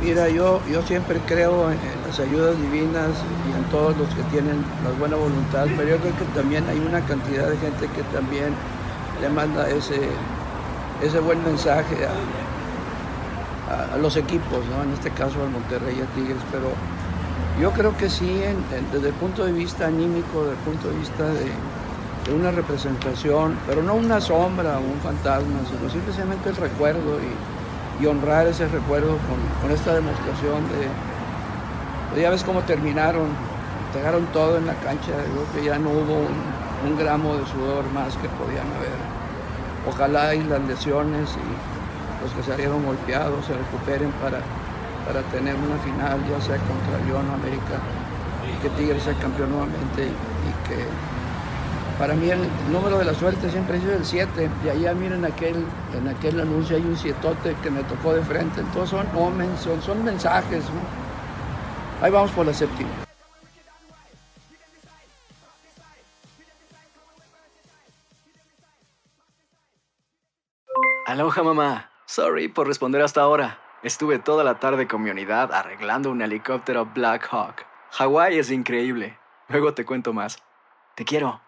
Mira, yo, yo siempre creo en las ayudas divinas y en todos los que tienen la buena voluntad, pero yo creo que también hay una cantidad de gente que también le manda ese, ese buen mensaje a, a- los equipos, ¿no? en este caso al Monterrey y a Tigres, pero yo creo que sí, desde el punto de vista anímico, desde el punto de vista de, de una representación, pero no una sombra o un fantasma, sino simplemente el recuerdo y, y honrar ese recuerdo con, esta demostración de, ya ves cómo terminaron, entregaron todo en la cancha, creo que ya no hubo un, gramo de sudor más que podían haber. Ojalá y las lesiones y los que salieron golpeados se recuperen para, para tener una final, ya sea contra León o América, y que Tigres sea campeón nuevamente y que para mí el número de la suerte siempre ha sido el 7. Y allá miren aquel, en aquel anuncio hay un sietote que me tocó de frente. Entonces son omens, son, son mensajes. ¿no? Ahí vamos por la séptima. Aloha mamá. Sorry por responder hasta ahora. Estuve toda la tarde con mi unidad arreglando un helicóptero Black Hawk. Hawái es increíble. Luego te cuento más. Te quiero.